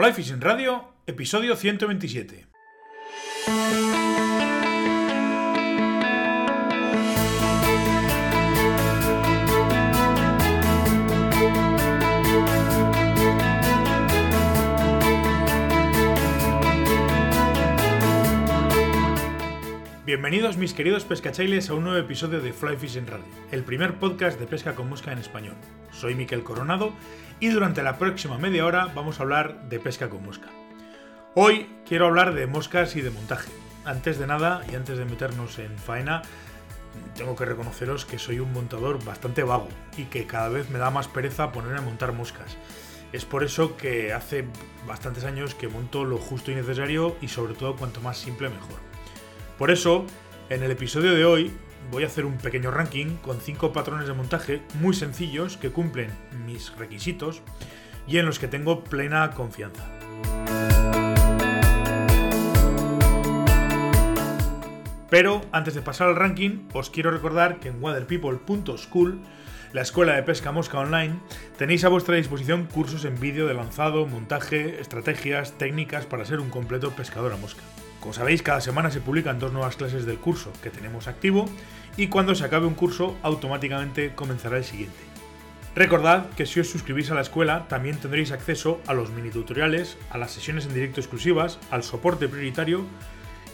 Fly Fishing Radio, episodio 127. Bienvenidos mis queridos pescachailes a un nuevo episodio de Fly Fishing Radio, el primer podcast de pesca con mosca en español. Soy Miquel Coronado y durante la próxima media hora vamos a hablar de pesca con mosca. Hoy quiero hablar de moscas y de montaje. Antes de nada y antes de meternos en faena, tengo que reconoceros que soy un montador bastante vago y que cada vez me da más pereza ponerme a montar moscas. Es por eso que hace bastantes años que monto lo justo y necesario y sobre todo cuanto más simple mejor. Por eso, en el episodio de hoy voy a hacer un pequeño ranking con 5 patrones de montaje muy sencillos que cumplen mis requisitos y en los que tengo plena confianza. Pero antes de pasar al ranking, os quiero recordar que en waterpeople.school, la escuela de pesca mosca online, tenéis a vuestra disposición cursos en vídeo de lanzado, montaje, estrategias, técnicas para ser un completo pescador a mosca. Como sabéis, cada semana se publican dos nuevas clases del curso que tenemos activo y cuando se acabe un curso automáticamente comenzará el siguiente. Recordad que si os suscribís a la escuela también tendréis acceso a los mini tutoriales, a las sesiones en directo exclusivas, al soporte prioritario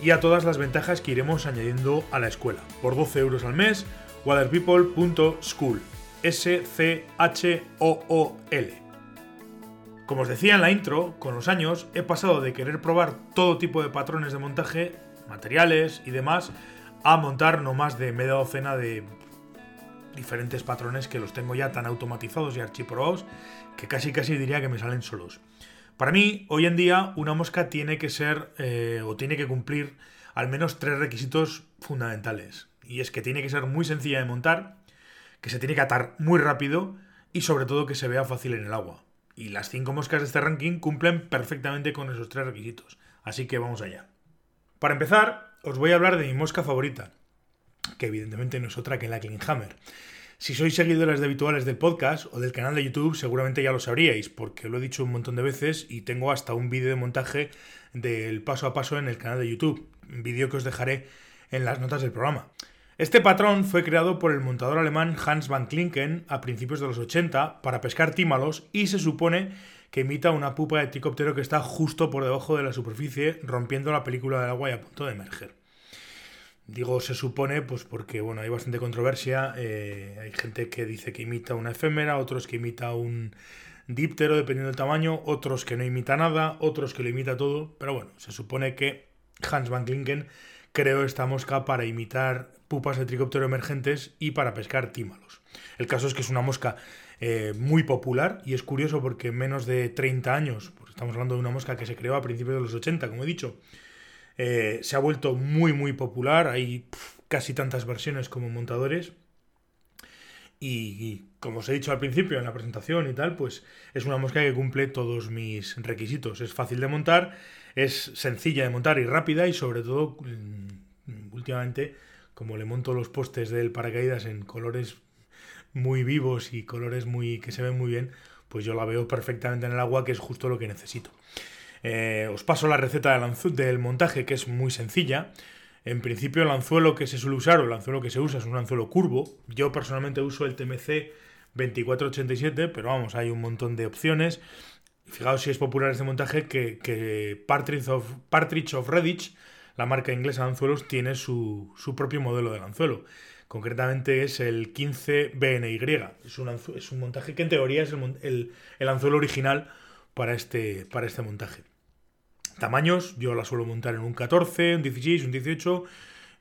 y a todas las ventajas que iremos añadiendo a la escuela. Por 12 euros al mes, waterpeople.school. S-C-H-O-O-L. Como os decía en la intro, con los años he pasado de querer probar todo tipo de patrones de montaje, materiales y demás, a montar no más de media docena de diferentes patrones que los tengo ya tan automatizados y archiprobados que casi casi diría que me salen solos. Para mí, hoy en día, una mosca tiene que ser eh, o tiene que cumplir al menos tres requisitos fundamentales. Y es que tiene que ser muy sencilla de montar, que se tiene que atar muy rápido y sobre todo que se vea fácil en el agua. Y las cinco moscas de este ranking cumplen perfectamente con esos tres requisitos. Así que vamos allá. Para empezar, os voy a hablar de mi mosca favorita, que evidentemente no es otra que la Klinghammer. Si sois seguidores de habituales del podcast o del canal de YouTube, seguramente ya lo sabríais, porque lo he dicho un montón de veces y tengo hasta un vídeo de montaje del paso a paso en el canal de YouTube, vídeo que os dejaré en las notas del programa. Este patrón fue creado por el montador alemán Hans van Klinken a principios de los 80 para pescar tímalos y se supone que imita una pupa de tricóptero que está justo por debajo de la superficie rompiendo la película del agua y a punto de emerger. Digo se supone pues porque bueno, hay bastante controversia, eh, hay gente que dice que imita una efémera, otros que imita un díptero dependiendo del tamaño, otros que no imita nada, otros que lo imita todo, pero bueno, se supone que Hans van Klinken creó esta mosca para imitar pupas de tricóptero emergentes y para pescar tímalos. El caso es que es una mosca eh, muy popular y es curioso porque en menos de 30 años, pues estamos hablando de una mosca que se creó a principios de los 80, como he dicho, eh, se ha vuelto muy muy popular, hay casi tantas versiones como montadores. Y, como os he dicho al principio en la presentación y tal, pues es una mosca que cumple todos mis requisitos. Es fácil de montar, es sencilla de montar y rápida y sobre todo mm, últimamente como le monto los postes del paracaídas en colores muy vivos y colores muy que se ven muy bien, pues yo la veo perfectamente en el agua, que es justo lo que necesito. Eh, os paso la receta del, del montaje, que es muy sencilla. En principio el anzuelo que se suele usar o el anzuelo que se usa es un anzuelo curvo. Yo personalmente uso el TMC 2487, pero vamos, hay un montón de opciones. Fijaos si es popular este montaje que, que Partridge, of, of Redditch la marca inglesa de anzuelos tiene su, propio modelo de anzuelo. Concretamente es el 15BNY. Es un, es un montaje que en teoría es el, anzuelo original para este, para este montaje. Tamaños, yo la suelo montar en un 14, un 16, un 18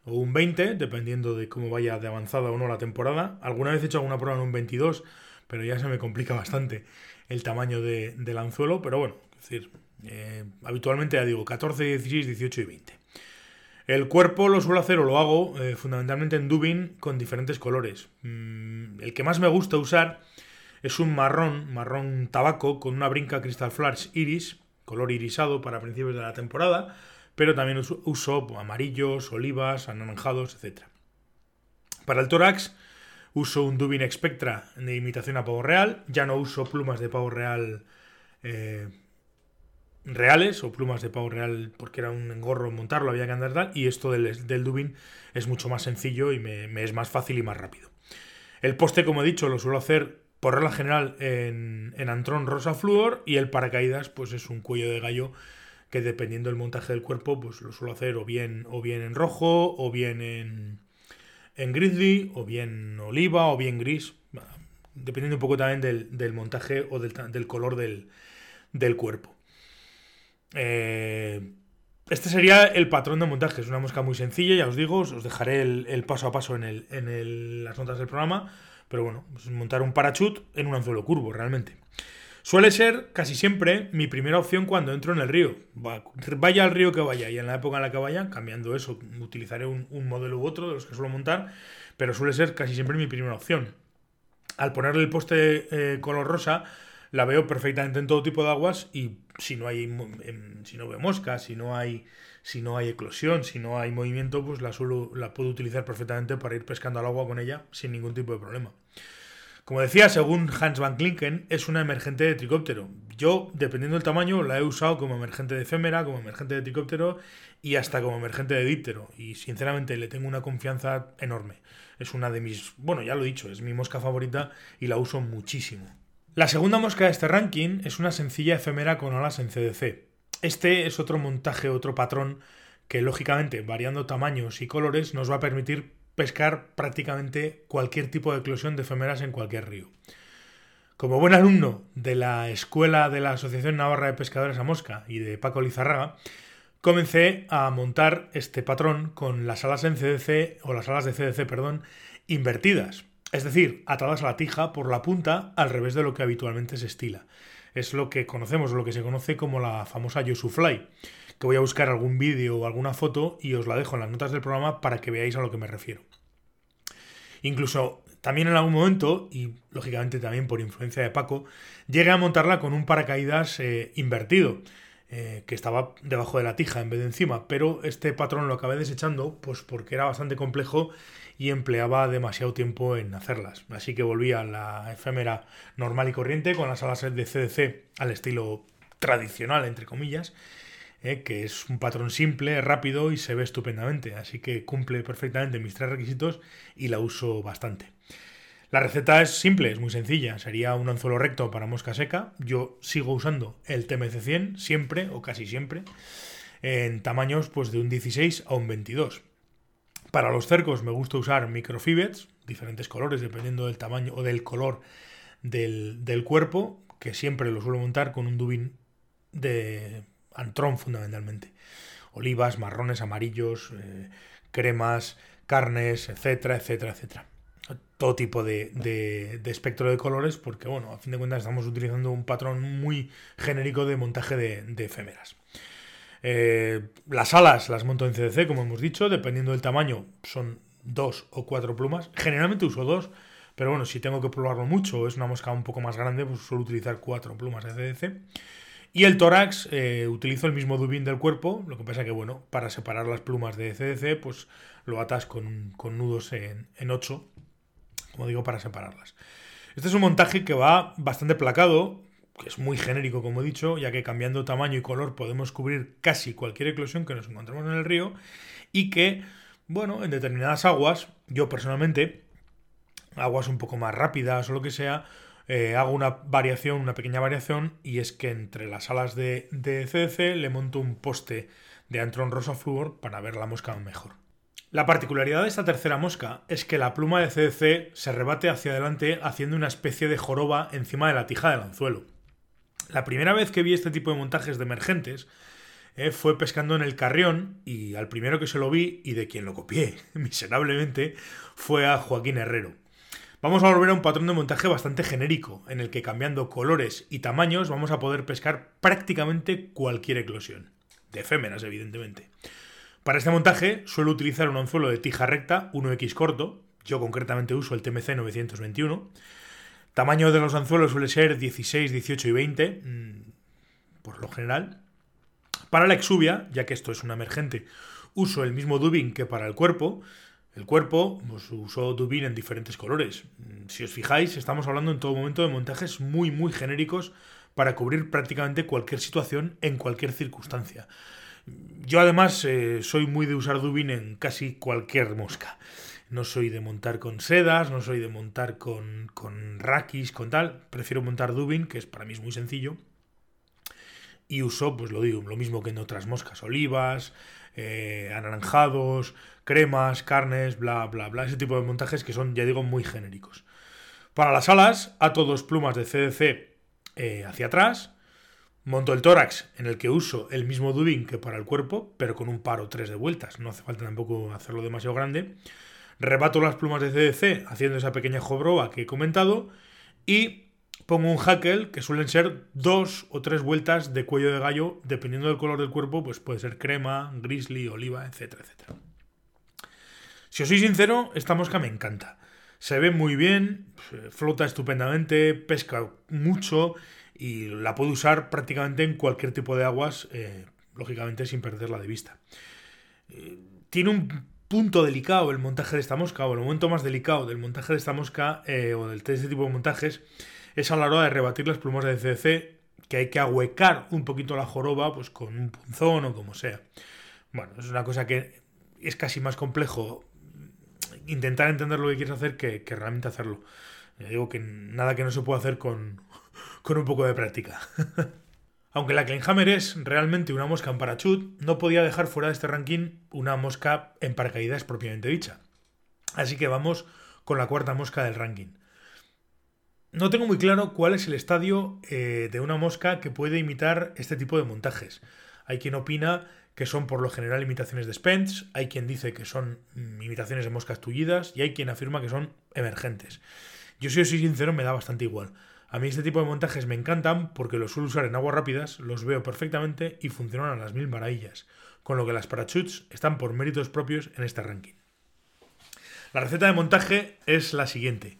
o un 20, dependiendo de cómo vaya de avanzada o no la temporada. Alguna vez he hecho alguna prueba en un 22, pero ya se me complica bastante el tamaño del anzuelo. Pero bueno, es decir, eh, habitualmente ya digo 14, 16, 18 y 20. El cuerpo lo suelo hacer o lo hago eh, fundamentalmente en dubin con diferentes colores. Mm, el que más me gusta usar es un marrón, marrón tabaco, con una brinca Crystal Flash Iris, color irisado para principios de la temporada, pero también uso, amarillos, olivas, anaranjados, etc. Para el tórax uso un Dubin Spectra de imitación a pavo real, ya no uso plumas de pavo real eh, reales o plumas de pavo real porque era un engorro montarlo, había que andar tal, y esto del, del dubin es mucho más sencillo y me, es más fácil y más rápido. El poste, como he dicho, lo suelo hacer por regla general en, en Antron Rosa Fluor y el paracaídas pues es un cuello de gallo que dependiendo del montaje del cuerpo pues lo suelo hacer o bien, o bien en rojo o bien en, en grizzly o bien oliva o bien gris dependiendo un poco también del, montaje o del, color del, cuerpo. Eh, este sería el patrón de montaje. Es una mosca muy sencilla, ya os digo. Os dejaré el, paso a paso en, en las notas del programa. Pero bueno, montar un parachute en un anzuelo curvo, realmente. Suele ser casi siempre mi primera opción cuando entro en el río. Vaya al río que vaya y en la época en la que vaya, cambiando eso, utilizaré un, modelo u otro de los que suelo montar, pero suele ser casi siempre mi primera opción al ponerle el poste eh, color rosa, la veo perfectamente en todo tipo de aguas y si no hay em, si no veo moscas, si no hay si no hay eclosión, si no hay movimiento, pues la suelo, la puedo utilizar perfectamente para ir pescando al agua con ella sin ningún tipo de problema. Como decía, según Hans van Klinken, es una emergente de tricóptero. Yo, dependiendo del tamaño, la he usado como emergente de efémera, como emergente de tricóptero y hasta como emergente de díptero. Y sinceramente le tengo una confianza enorme. Es una de mis, bueno, ya lo he dicho, es mi mosca favorita y la uso muchísimo. La segunda mosca de este ranking es una sencilla efémera con alas en CDC. Este es otro montaje, otro patrón que lógicamente, variando tamaños y colores, nos va a permitir pescar prácticamente cualquier tipo de eclosión de efémeras en cualquier río. Como buen alumno de la escuela de la Asociación Navarra de Pescadores a Mosca y de Paco Lizarraga, comencé a montar este patrón con las alas en CDC o las alas de CDC, perdón, invertidas, es decir, atadas a la tija por la punta al revés de lo que habitualmente se estila. Es lo que conocemos, lo que se conoce como la famosa Yosu Fly, que voy a buscar algún vídeo o alguna foto y os la dejo en las notas del programa para que veáis a lo que me refiero. Incluso también en algún momento, y lógicamente también por influencia de Paco, llegué a montarla con un paracaídas eh, invertido eh, que estaba debajo de la tija en vez de encima, pero este patrón lo acabé desechando pues porque era bastante complejo y empleaba demasiado tiempo en hacerlas. Así que volví a la efémera normal y corriente con las alas de CDC al estilo tradicional, entre comillas, eh, que es un patrón simple, rápido y se ve estupendamente. Así que cumple perfectamente mis tres requisitos y la uso bastante. La receta es simple, es muy sencilla. Sería un anzuelo recto para mosca seca. Yo sigo usando el TMC100 siempre o casi siempre en tamaños pues de un 16 a un 22. Para los cercos me gusta usar microfibets, diferentes colores dependiendo del tamaño o del color del, cuerpo, que siempre lo suelo montar con un dubín de antrón fundamentalmente. Olivas, marrones, amarillos, eh, cremas, carnes, etcétera, etcétera, etcétera todo tipo de, espectro de colores, porque bueno, a fin de cuentas estamos utilizando un patrón muy genérico de montaje de, efémeras. Eh, las alas las monto en CDC, como hemos dicho, dependiendo del tamaño, son dos o cuatro plumas. Generalmente uso dos, pero bueno, si tengo que probarlo mucho o es una mosca un poco más grande, pues suelo utilizar cuatro plumas de CDC. Y el tórax, eh, utilizo el mismo dubín del cuerpo, lo que pasa que, bueno, para separar las plumas de CDC, pues lo atas con, nudos en, en 8 como digo, para separarlas. Este es un montaje que va bastante placado, que es muy genérico, como he dicho, ya que cambiando tamaño y color podemos cubrir casi cualquier eclosión que nos encontremos en el río y que, bueno, en determinadas aguas, yo personalmente, aguas un poco más rápidas o lo que sea, eh, hago una variación, una pequeña variación, y es que entre las alas de, CDC le monto un poste de Antron Rosa para ver la mosca mejor. La particularidad de esta tercera mosca es que la pluma de CDC se rebate hacia adelante haciendo una especie de joroba encima de la tija del anzuelo. La primera vez que vi este tipo de montajes de emergentes eh, fue pescando en el Carrión y al primero que se lo vi y de quien lo copié miserablemente fue a Joaquín Herrero. Vamos a volver a un patrón de montaje bastante genérico, en el que cambiando colores y tamaños vamos a poder pescar prácticamente cualquier eclosión. De efémeras, evidentemente. Para este montaje suelo utilizar un anzuelo de tija recta 1X corto, yo concretamente uso el TMC 921. Tamaño de los anzuelos suele ser 16, 18 y 20, mm, por lo general. Para la exuvia, ya que esto es una emergente, uso el mismo dubin que para el cuerpo. El cuerpo, pues uso dubin en diferentes colores. Mm, si os fijáis, estamos hablando en todo momento de montajes muy, muy genéricos para cubrir prácticamente cualquier situación en cualquier circunstancia. Yo además eh, soy muy de usar Dubin en casi cualquier mosca. No soy de montar con sedas, no soy de montar con, con rakis, con tal. Prefiero montar Dubin, que es para mí es muy sencillo. Y uso, pues lo digo, lo mismo que en otras moscas, olivas, eh, anaranjados, cremas, carnes, bla, bla, bla. Ese tipo de montajes que son, ya digo, muy genéricos. Para las alas, ato dos plumas de CDC eh, hacia atrás. Monto el tórax, en el que uso el mismo dubin que para el cuerpo, pero con un par o tres de vueltas. No hace falta tampoco hacerlo demasiado grande. Rebato las plumas de CDC haciendo esa pequeña jobroa que he comentado. Y pongo un hackle que suelen ser dos o tres vueltas de cuello de gallo, dependiendo del color del cuerpo, pues puede ser crema, grizzly, oliva, etcétera, etcétera. Si os soy sincero, esta mosca me encanta. Se ve muy bien, flota estupendamente, pesca mucho y la puedo usar prácticamente en cualquier tipo de aguas, eh, lógicamente sin perderla de vista. Eh, tiene un punto delicado el montaje de esta mosca, o el momento más delicado del montaje de esta mosca, eh, o de este tipo de montajes, es a la hora de rebatir las plumas de CDC, que hay que ahuecar un poquito la joroba, pues con un punzón o como sea. Bueno, es una cosa que es casi más complejo intentar entender lo que quieres hacer que, realmente hacerlo. Ya digo que nada que no se pueda hacer con, con un poco de práctica. Aunque la Kleinhammer es realmente una mosca en parachut, no podía dejar fuera de este ranking una mosca en paracaídas propiamente dicha. Así que vamos con la cuarta mosca del ranking. No tengo muy claro cuál es el estadio eh, de una mosca que puede imitar este tipo de montajes. Hay quien opina que son por lo general imitaciones de Spence, hay quien dice que son mm, imitaciones de moscas tullidas y hay quien afirma que son emergentes. Yo si soy sincero me da bastante igual. A mí este tipo de montajes me encantan porque los suelo usar en aguas rápidas, los veo perfectamente y funcionan a las mil maravillas, con lo que las parachutes están por méritos propios en este ranking. La receta de montaje es la siguiente.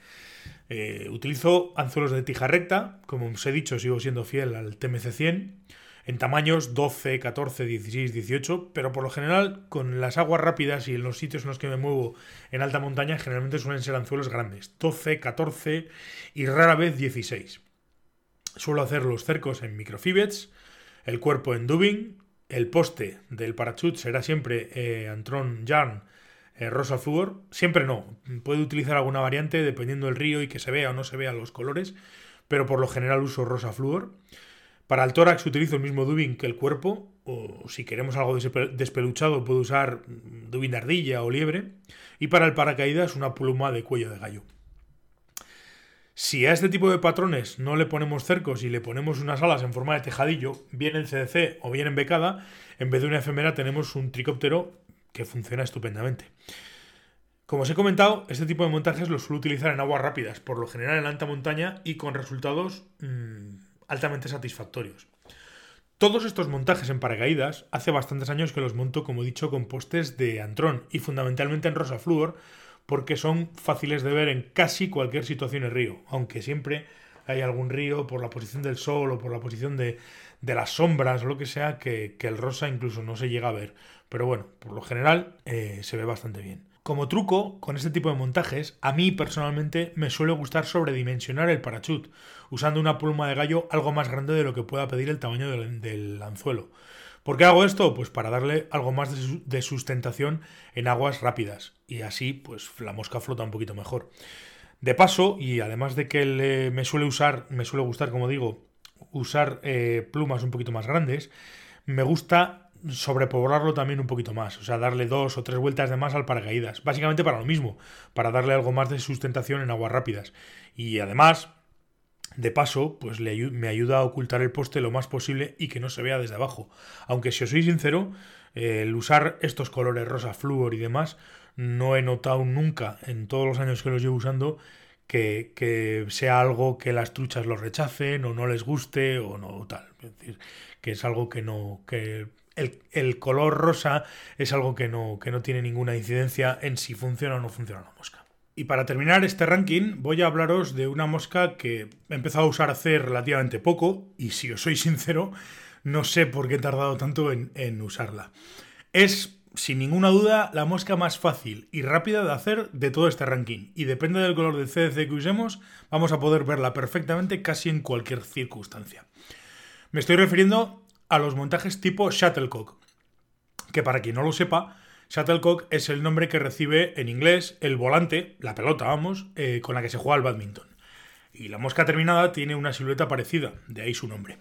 Eh, utilizo anzuelos de tija recta, como os he dicho sigo siendo fiel al TMC 100 en tamaños 12, 14, 16, 18, pero por lo general con las aguas rápidas y en los sitios en los que me muevo en alta montaña generalmente suelen ser anzuelos grandes, 12, 14 y rara vez 16. Suelo hacer los cercos en microfibets, el cuerpo en dubbing, el poste del parachute será siempre eh, Antron Yarn eh, rosa fluor, siempre no, puedo utilizar alguna variante dependiendo del río y que se vea o no se vea los colores, pero por lo general uso rosa fluor. Para el tórax utilizo el mismo dubin que el cuerpo, o si queremos algo despeluchado puedo usar dubin de ardilla o liebre, y para el paracaídas una pluma de cuello de gallo. Si a este tipo de patrones no le ponemos cercos y le ponemos unas alas en forma de tejadillo, bien en CDC o bien en becada, en vez de una efemera tenemos un tricóptero que funciona estupendamente. Como os he comentado, este tipo de montajes los suelo utilizar en aguas rápidas, por lo general en alta montaña y con resultados mmm, altamente satisfactorios. Todos estos montajes en paracaídas hace bastantes años que los monto, como he dicho, con postes de Antron y fundamentalmente en rosa flúor, porque son fáciles de ver en casi cualquier situación en río, aunque siempre hay algún río por la posición del sol o por la posición de, de las sombras o lo que sea que, el rosa incluso no se llega a ver. Pero bueno, por lo general eh, se ve bastante bien. Como truco, con este tipo de montajes, a mí personalmente me suele gustar sobredimensionar el parachute, usando una pluma de gallo algo más grande de lo que pueda pedir el tamaño del, anzuelo. ¿Por qué hago esto? Pues para darle algo más de sustentación en aguas rápidas y así pues la mosca flota un poquito mejor. De paso, y además de que me suele usar, me suele gustar, como digo, usar eh, plumas un poquito más grandes, me gusta sobrepoblarlo también un poquito más, o sea, darle dos o tres vueltas de más al paracaídas, básicamente para lo mismo, para darle algo más de sustentación en aguas rápidas. Y además, de paso, pues me ayuda a ocultar el poste lo más posible y que no se vea desde abajo. Aunque si os soy sincero, el usar estos colores rosa flúor y demás, no he notado nunca en todos los años que los llevo usando que, que, sea algo que las truchas lo rechacen o no les guste o no tal. Es decir, que es algo que no. que el, color rosa es algo que no, que no tiene ninguna incidencia en si funciona o no funciona la mosca. Y para terminar este ranking voy a hablaros de una mosca que he empezado a usar hace relativamente poco y si os soy sincero no sé por qué he tardado tanto en, en usarla. Es sin ninguna duda, la mosca más fácil y rápida de hacer de todo este ranking. Y depende del color del CDC que usemos, vamos a poder verla perfectamente casi en cualquier circunstancia. Me estoy refiriendo a los montajes tipo Shuttlecock, que para quien no lo sepa, Shuttlecock es el nombre que recibe en inglés el volante, la pelota, vamos, eh, con la que se juega al badminton. Y la mosca terminada tiene una silueta parecida, de ahí su nombre.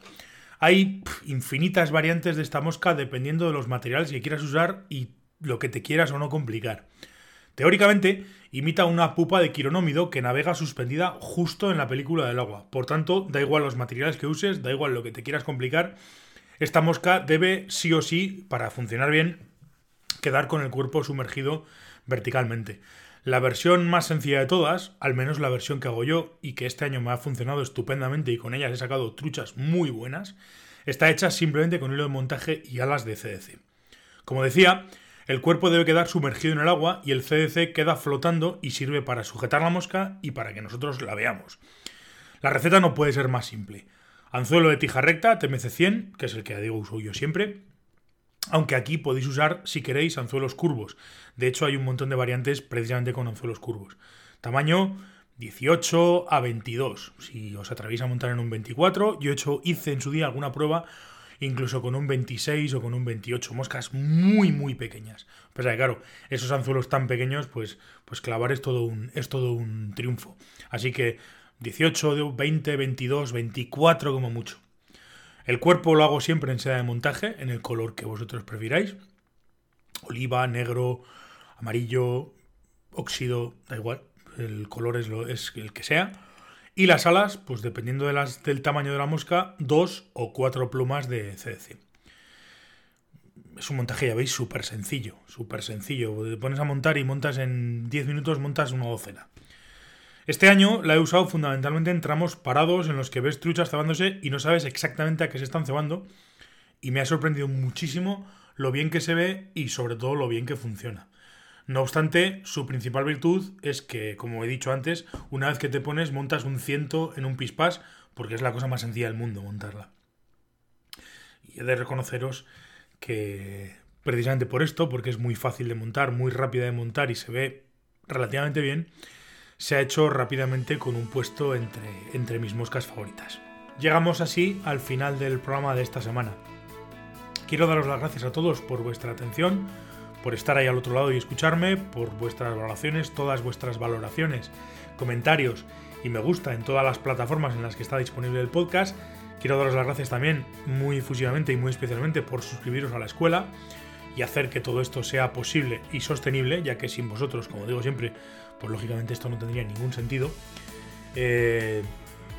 Hay infinitas variantes de esta mosca dependiendo de los materiales que quieras usar y lo que te quieras o no complicar. Teóricamente, imita una pupa de quironómido que navega suspendida justo en la película del agua. Por tanto, da igual los materiales que uses, da igual lo que te quieras complicar. Esta mosca debe, sí o sí, para funcionar bien, quedar con el cuerpo sumergido verticalmente. La versión más sencilla de todas, al menos la versión que hago yo y que este año me ha funcionado estupendamente y con ellas he sacado truchas muy buenas, está hecha simplemente con hilo de montaje y alas de CDC. Como decía, el cuerpo debe quedar sumergido en el agua y el CDC queda flotando y sirve para sujetar la mosca y para que nosotros la veamos. La receta no puede ser más simple. Anzuelo de tija recta, TMC 100, que es el que digo uso yo siempre, aunque aquí podéis usar, si queréis, anzuelos curvos. De hecho, hay un montón de variantes precisamente con anzuelos curvos. Tamaño 18 a 22. Si os atrevéis a montar en un 24, yo he hecho, hice en su día alguna prueba incluso con un 26 o con un 28, moscas muy muy pequeñas. Pues claro, esos anzuelos tan pequeños, pues, pues clavar es todo, un, es todo un triunfo. Así que 18, 20, 22, 24 como mucho. El cuerpo lo hago siempre en seda de montaje, en el color que vosotros prefiráis. Oliva, negro, amarillo, óxido, da igual. El color es, lo, es el que sea. Y las alas, pues dependiendo del tamaño de la mosca, dos o cuatro plumas de CDC. Es un montaje, ya veis, súper sencillo. Súper sencillo. Te pones a montar y montas en 10 minutos, montas una docena. Este año la he usado fundamentalmente en tramos parados en los que ves truchas cebándose y no sabes exactamente a qué se están cebando. Y me ha sorprendido muchísimo lo bien que se ve y sobre todo lo bien que funciona. No obstante, su principal virtud es que, como he dicho antes, una vez que te pones montas un ciento en un pispás porque es la cosa más sencilla del mundo montarla. Y he de reconoceros que precisamente por esto, porque es muy fácil de montar, muy rápida de montar y se ve relativamente bien, se ha hecho rápidamente con un puesto entre, entre mis moscas favoritas. Llegamos así al final del programa de esta semana. Quiero daros las gracias a todos por vuestra atención, por estar ahí al otro lado y escucharme, por vuestras valoraciones, todas vuestras valoraciones, comentarios y me gusta en todas las plataformas en las que está disponible el podcast. Quiero daros las gracias también muy efusivamente y muy especialmente por suscribiros a la escuela y hacer que todo esto sea posible y sostenible, ya que sin vosotros, como digo siempre, pues lógicamente esto no tendría ningún sentido. Eh,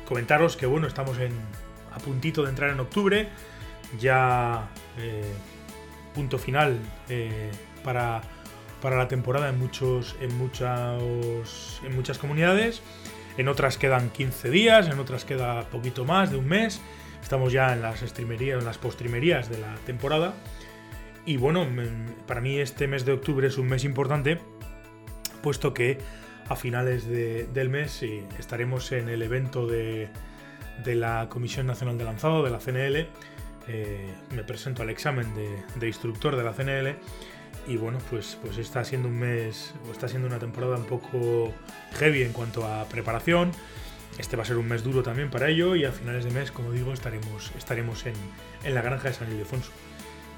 comentaros que bueno, estamos en, a puntito de entrar en octubre, ya eh, punto final eh, para, para, la temporada en, muchos, en, muchos, en muchas comunidades. En otras quedan 15 días, en otras queda poquito más de un mes. Estamos ya en las en las postrimerías de la temporada. Y bueno, para mí este mes de octubre es un mes importante puesto que a finales del mes estaremos en el evento de, la Comisión Nacional de Lanzado, de la CNL. Eh, me presento al examen de, instructor de la CNL y bueno, pues, pues está siendo un mes, o está siendo una temporada un poco heavy en cuanto a preparación. Este va a ser un mes duro también para ello y a finales de mes, como digo, estaremos, estaremos en, en la granja de San Ildefonso.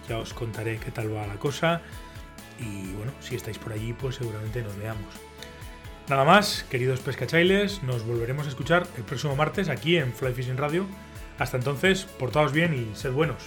Ya os contaré qué tal va la cosa y bueno, si estáis por allí, pues seguramente nos veamos. Nada más, queridos pescachailes, nos volveremos a escuchar el próximo martes aquí en Fly Fishing Radio. Hasta entonces, portaos bien y sed buenos.